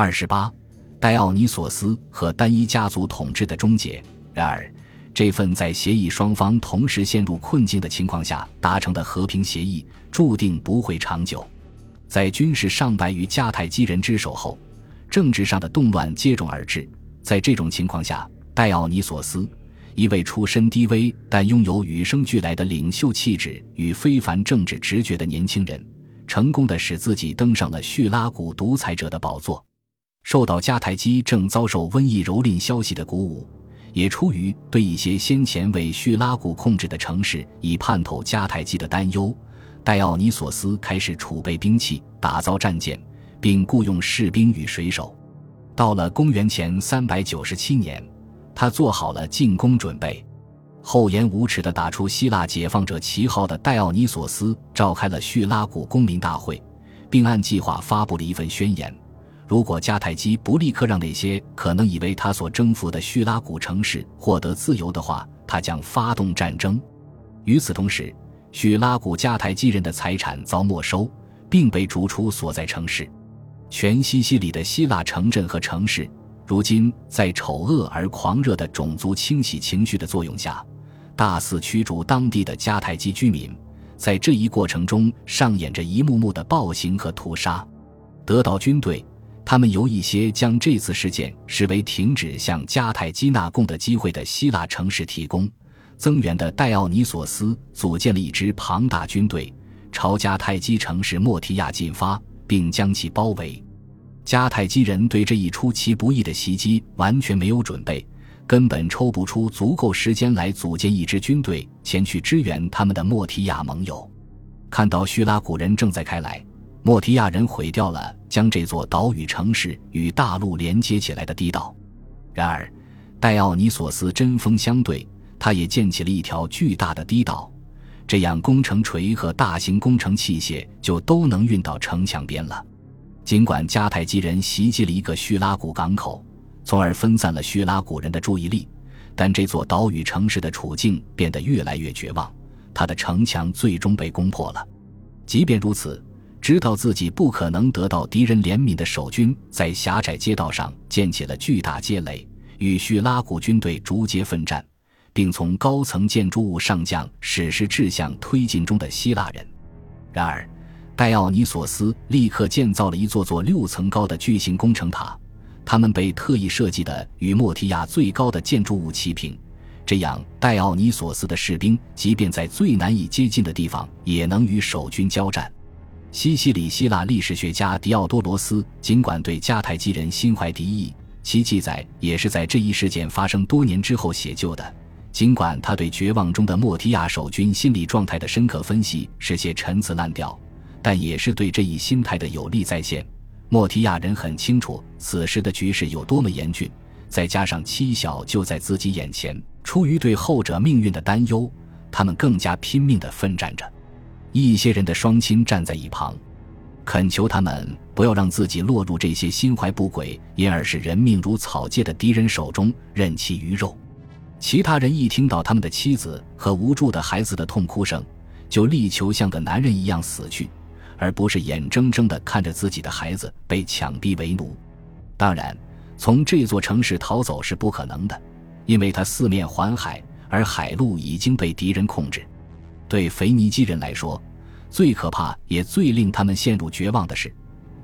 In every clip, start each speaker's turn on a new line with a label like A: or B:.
A: 二十八，戴奥尼索斯和单一家族统治的终结。然而，这份在协议双方同时陷入困境的情况下达成的和平协议，注定不会长久。在军事上败于迦太基人之手后，政治上的动乱接踵而至。在这种情况下，戴奥尼索斯，一位出身低微但拥有与生俱来的领袖气质与非凡政治直觉的年轻人，成功的使自己登上了叙拉古独裁者的宝座。受到迦太基正遭受瘟疫蹂躏消息的鼓舞。也出于对一些先前为叙拉古控制的城市以叛透迦太基的担忧，戴奥尼索斯开始储备兵器，打造战舰，并雇佣士兵与水手。到了公元前三百九十七年，他做好了进攻准备。厚颜无耻地打出希腊解放者旗号的戴奥尼索斯召开了叙拉古公民大会，并按计划发布了一份宣言。如果迦太基不立刻让那些可能以为他所征服的叙拉古城市获得自由的话，他将发动战争。与此同时，叙拉古迦太基人的财产遭没收，并被逐出所在城市。全西西里的希腊城镇和城市，如今在丑恶而狂热的种族清洗情绪的作用下，大肆驱逐当地的迦太基居民。在这一过程中，上演着一幕幕的暴行和屠杀。得到军队。他们由一些将这次事件视为停止向迦太基纳贡的机会的希腊城市提供增援的戴奥尼索斯组建了一支庞大军队，朝迦太基城市莫提亚进发，并将其包围。迦太基人对这一出其不意的袭击完全没有准备，根本抽不出足够时间来组建一支军队前去支援他们的莫提亚盟友。看到叙拉古人正在开来。莫提亚人毁掉了将这座岛屿城市与大陆连接起来的堤道，然而，戴奥尼索斯针锋相对，他也建起了一条巨大的堤道，这样工程锤和大型工程器械就都能运到城墙边了。尽管迦太基人袭击了一个叙拉古港口，从而分散了叙拉古人的注意力，但这座岛屿城市的处境变得越来越绝望，它的城墙最终被攻破了。即便如此。知道自己不可能得到敌人怜悯的守军，在狭窄街道上建起了巨大街垒，与叙拉古军队逐街奋战，并从高层建筑物上将矢石掷向推进中的希腊人。然而，戴奥尼索斯立刻建造了一座座六层高的巨型工程塔，它们被特意设计的与莫提亚最高的建筑物齐平，这样戴奥尼索斯的士兵即便在最难以接近的地方，也能与守军交战。西西里希腊历史学家狄奥多罗斯尽管对迦太基人心怀敌意，其记载也是在这一事件发生多年之后写就的。尽管他对绝望中的莫提亚守军心理状态的深刻分析是些陈词滥调，但也是对这一心态的有力再现。莫提亚人很清楚此时的局势有多么严峻，再加上妻小就在自己眼前，出于对后者命运的担忧，他们更加拼命地奋战着。一些人的双亲站在一旁，恳求他们不要让自己落入这些心怀不轨、因而使人命如草芥的敌人手中，任其鱼肉。其他人一听到他们的妻子和无助的孩子的痛哭声，就力求像个男人一样死去，而不是眼睁睁地看着自己的孩子被抢逼为奴。当然，从这座城市逃走是不可能的，因为它四面环海，而海路已经被敌人控制。对腓尼基人来说，最可怕也最令他们陷入绝望的是，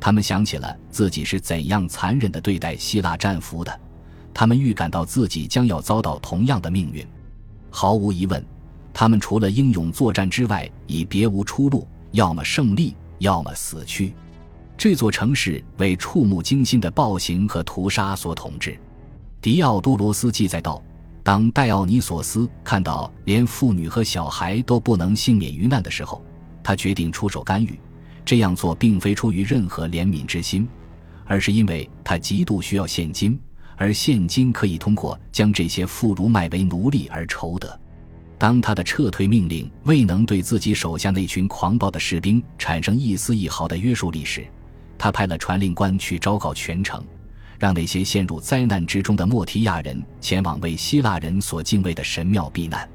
A: 他们想起了自己是怎样残忍地对待希腊战俘的，他们预感到自己将要遭到同样的命运。毫无疑问，他们除了英勇作战之外，已别无出路，要么胜利，要么死去。这座城市为触目惊心的暴行和屠杀所统治。迪奥多罗斯记载道。当戴奥尼索斯看到连妇女和小孩都不能幸免于难的时候，他决定出手干预。这样做并非出于任何怜悯之心，而是因为他极度需要现金，而现金可以通过将这些妇孺卖为奴隶而筹得。当他的撤退命令未能对自己手下那群狂暴的士兵产生一丝一毫的约束力时，他派了传令官去昭告全城。让那些陷入灾难之中的莫提亚人前往为希腊人所敬畏的神庙避难。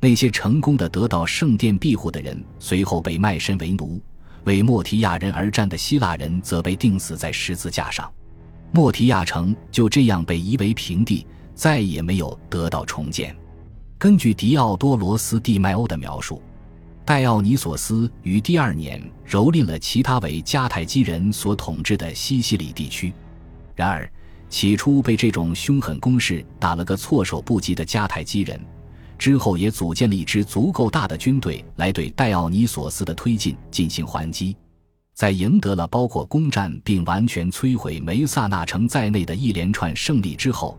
A: 那些成功的得到圣殿庇护的人随后被卖身为奴，为莫提亚人而战的希腊人则被钉死在十字架上。莫提亚城就这样被夷为平地，再也没有得到重建。根据狄奥多罗斯·蒂迈欧的描述，戴奥尼索斯于第二年蹂躏了其他为迦太基人所统治的西西里地区。然而，起初被这种凶狠攻势打了个措手不及的迦太基人，之后也组建了一支足够大的军队来对戴奥尼索斯的推进进行还击。在赢得了包括攻占并完全摧毁梅萨纳城在内的一连串胜利之后，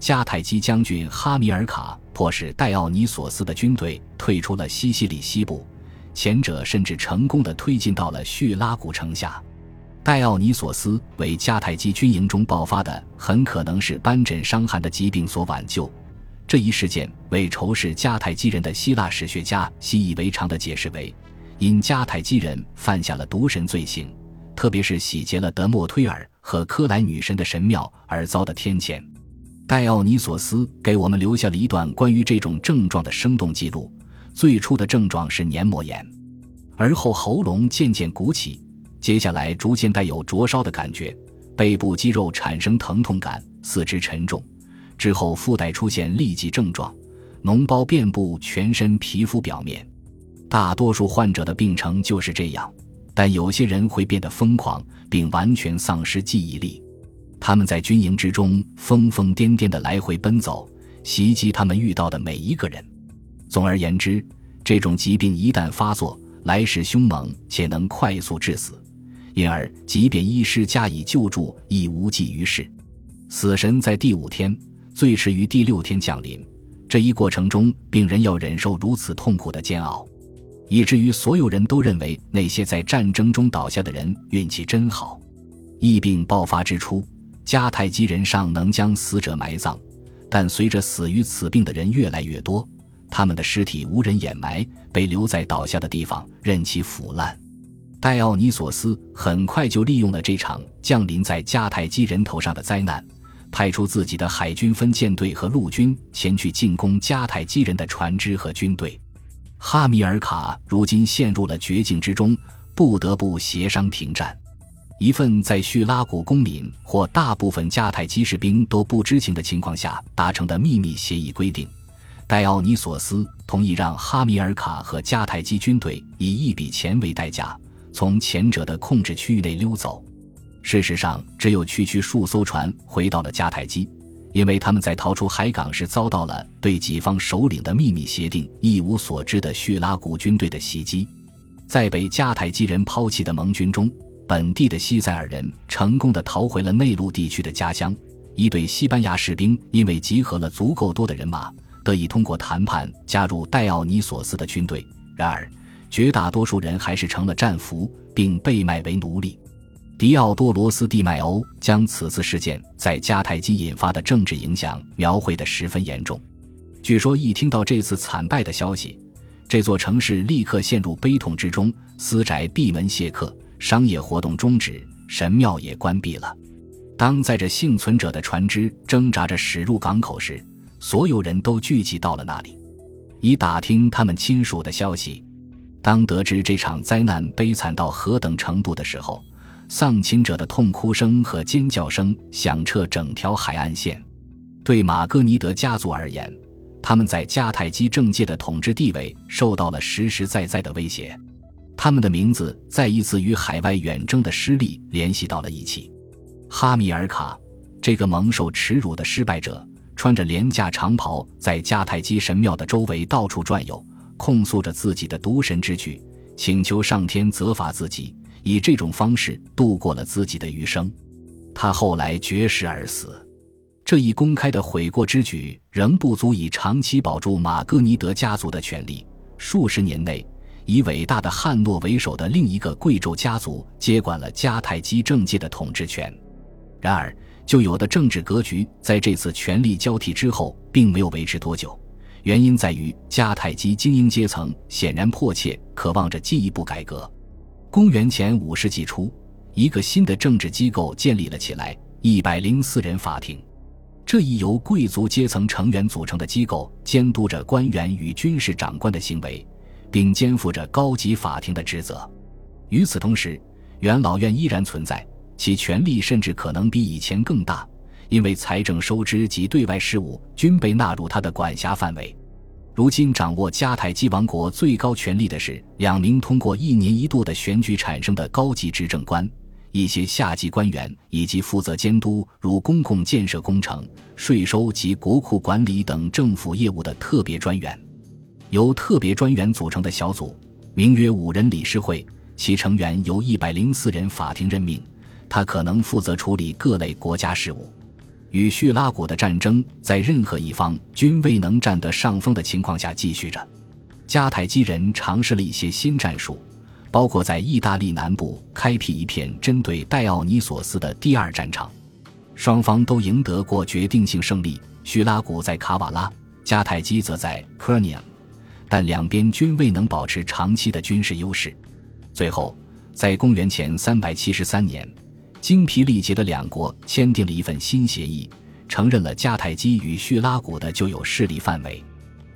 A: 迦太基将军哈米尔卡迫使戴奥尼索斯的军队退出了西西里西部，前者甚至成功的推进到了叙拉古城下。戴奥尼索斯为迦太基军营中爆发的很可能是斑疹伤寒的疾病所挽救。这一事件为仇视迦太基人的希腊史学家习以为常的解释为。因迦太基人犯下了毒神罪行，特别是洗劫了德莫忒尔和科莱女神的神庙而遭的天谴。戴奥尼索斯给我们留下了一段关于这种症状的生动记录：最初的症状是黏膜炎，而后喉咙渐渐鼓起，接下来逐渐带有灼烧的感觉，背部肌肉产生疼痛感，四肢沉重，之后附带出现痢疾症状，脓包遍布全身皮肤表面。大多数患者的病程就是这样，但有些人会变得疯狂，并完全丧失记忆力。他们在军营之中疯疯癫癫地来回奔走，袭击他们遇到的每一个人。总而言之，这种疾病一旦发作，来势凶猛且能快速致死，因而即便医师加以救助，亦无济于事。死神在第五天，最迟于第六天降临。这一过程中，病人要忍受如此痛苦的煎熬。以至于所有人都认为那些在战争中倒下的人运气真好。疫病爆发之初，迦太基人尚能将死者埋葬，但随着死于此病的人越来越多，他们的尸体无人掩埋，被留在倒下的地方任其腐烂。戴奥尼索斯很快就利用了这场降临在迦太基人头上的灾难，派出自己的海军分舰队和陆军前去进攻迦太基人的船只和军队。哈米尔卡如今陷入了绝境之中，不得不协商停战。一份在叙拉古公民或大部分迦太基士兵都不知情的情况下达成的秘密协议规定，戴奥尼索斯同意让哈米尔卡和迦太基军队以一笔钱为代价，从前者的控制区域内溜走。事实上，只有区区数艘船回到了迦太基。因为他们在逃出海港时遭到了对己方首领的秘密协定一无所知的叙拉古军队的袭击，在被迦太基人抛弃的盟军中，本地的西塞尔人成功的逃回了内陆地区的家乡。一队西班牙士兵因为集合了足够多的人马，得以通过谈判加入戴奥尼索斯的军队。然而，绝大多数人还是成了战俘，并被卖为奴隶。迪奥多罗斯·蒂迈欧将此次事件在迦太基引发的政治影响描绘得十分严重。据说，一听到这次惨败的消息，这座城市立刻陷入悲痛之中，私宅闭门谢客，商业活动终止，神庙也关闭了。当载着幸存者的船只挣扎着驶入港口时，所有人都聚集到了那里，以打听他们亲属的消息。当得知这场灾难悲惨到何等程度的时候，丧亲者的痛哭声和尖叫声响彻整条海岸线。对马格尼德家族而言，他们在迦太基政界的统治地位受到了实实在在的威胁。他们的名字再一次与海外远征的失利联系到了一起。哈米尔卡，这个蒙受耻辱的失败者，穿着廉价长袍，在迦太基神庙的周围到处转悠，控诉着自己的渎神之举，请求上天责罚自己。以这种方式度过了自己的余生，他后来绝食而死。这一公开的悔过之举仍不足以长期保住马格尼德家族的权利。数十年内，以伟大的汉诺为首的另一个贵胄家族接管了迦太基政界的统治权。然而，就有的政治格局在这次权力交替之后并没有维持多久。原因在于迦太基精英阶层显然迫切渴望着进一步改革。公元前五世纪初，一个新的政治机构建立了起来——一百零四人法庭。这一由贵族阶层成员组成的机构监督着官员与军事长官的行为，并肩负着高级法庭的职责。与此同时，元老院依然存在，其权力甚至可能比以前更大，因为财政收支及对外事务均被纳入他的管辖范围。如今掌握迦太基王国最高权力的是两名通过一年一度的选举产生的高级执政官。一些下级官员以及负责监督如公共建设工程、税收及国库管理等政府业务的特别专员，由特别专员组成的小组，名曰五人理事会，其成员由一百零四人法庭任命。他可能负责处理各类国家事务。与叙拉古的战争在任何一方均未能占得上风的情况下继续着。迦太基人尝试了一些新战术。包括在意大利南部开辟一片针对戴奥尼索斯的第二战场，双方都赢得过决定性胜利。叙拉古在卡瓦拉，迦太基则在科尼亚，但两边均未能保持长期的军事优势。最后，在公元前373年，精疲力竭的两国签订了一份新协议，承认了迦太基与叙拉古的旧有势力范围。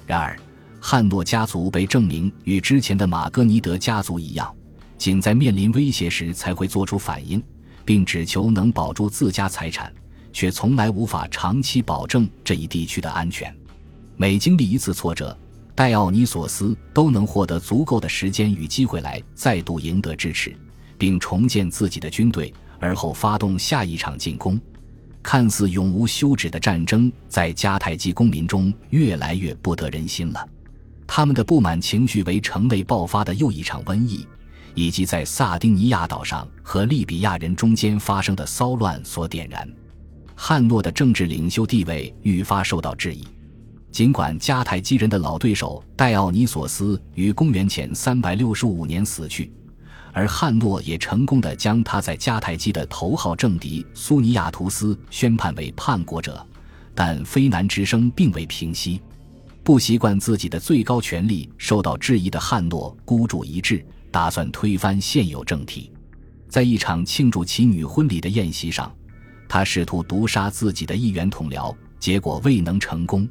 A: 然而，汉诺家族被证明与之前的马格尼德家族一样，仅在面临威胁时才会做出反应，并只求能保住自家财产，却从来无法长期保证这一地区的安全。每经历一次挫折，戴奥尼索斯都能获得足够的时间与机会来再度赢得支持，并重建自己的军队，而后发动下一场进攻。看似永无休止的战争，在迦太基公民中越来越不得人心了。他们的不满情绪为城内爆发的又一场瘟疫，以及在萨丁尼亚岛上和利比亚人中间发生的骚乱所点燃。汉诺的政治领袖地位愈发受到质疑。尽管迦太基人的老对手戴奥尼索斯于公元前365年死去，而汉诺也成功的将他在迦太基的头号政敌苏尼亚图斯宣判为叛国者，但非难之声并未平息。不习惯自己的最高权力受到质疑的汉诺孤注一掷，打算推翻现有政体。在一场庆祝其女婚礼的宴席上，他试图毒杀自己的议员同僚，结果未能成功。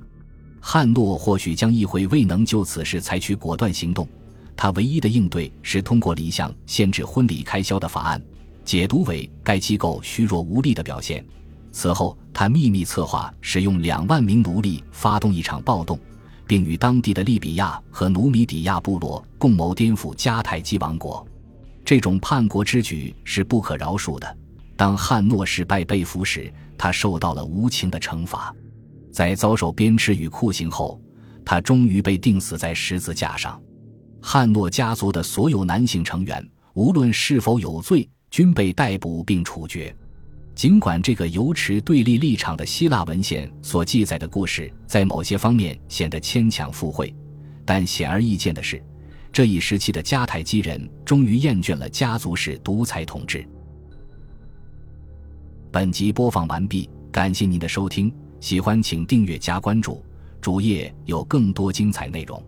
A: 汉诺或许将议会未能就此事采取果断行动，他唯一的应对是通过了一项限制婚礼开销的法案，解读为该机构虚弱无力的表现。此后，他秘密策划使用两万名奴隶发动一场暴动。并与当地的利比亚和努米底亚部落共谋颠覆迦太基王国，这种叛国之举是不可饶恕的。当汉诺失败被俘时，他受到了无情的惩罚。在遭受鞭笞与酷刑后，他终于被钉死在十字架上。汉诺家族的所有男性成员，无论是否有罪，均被逮捕并处决。尽管这个尤持对立立场的希腊文献所记载的故事在某些方面显得牵强附会，但显而易见的是，这一时期的迦太基人终于厌倦了家族式独裁统治。本集播放完毕，感谢您的收听，喜欢请订阅加关注，主页有更多精彩内容。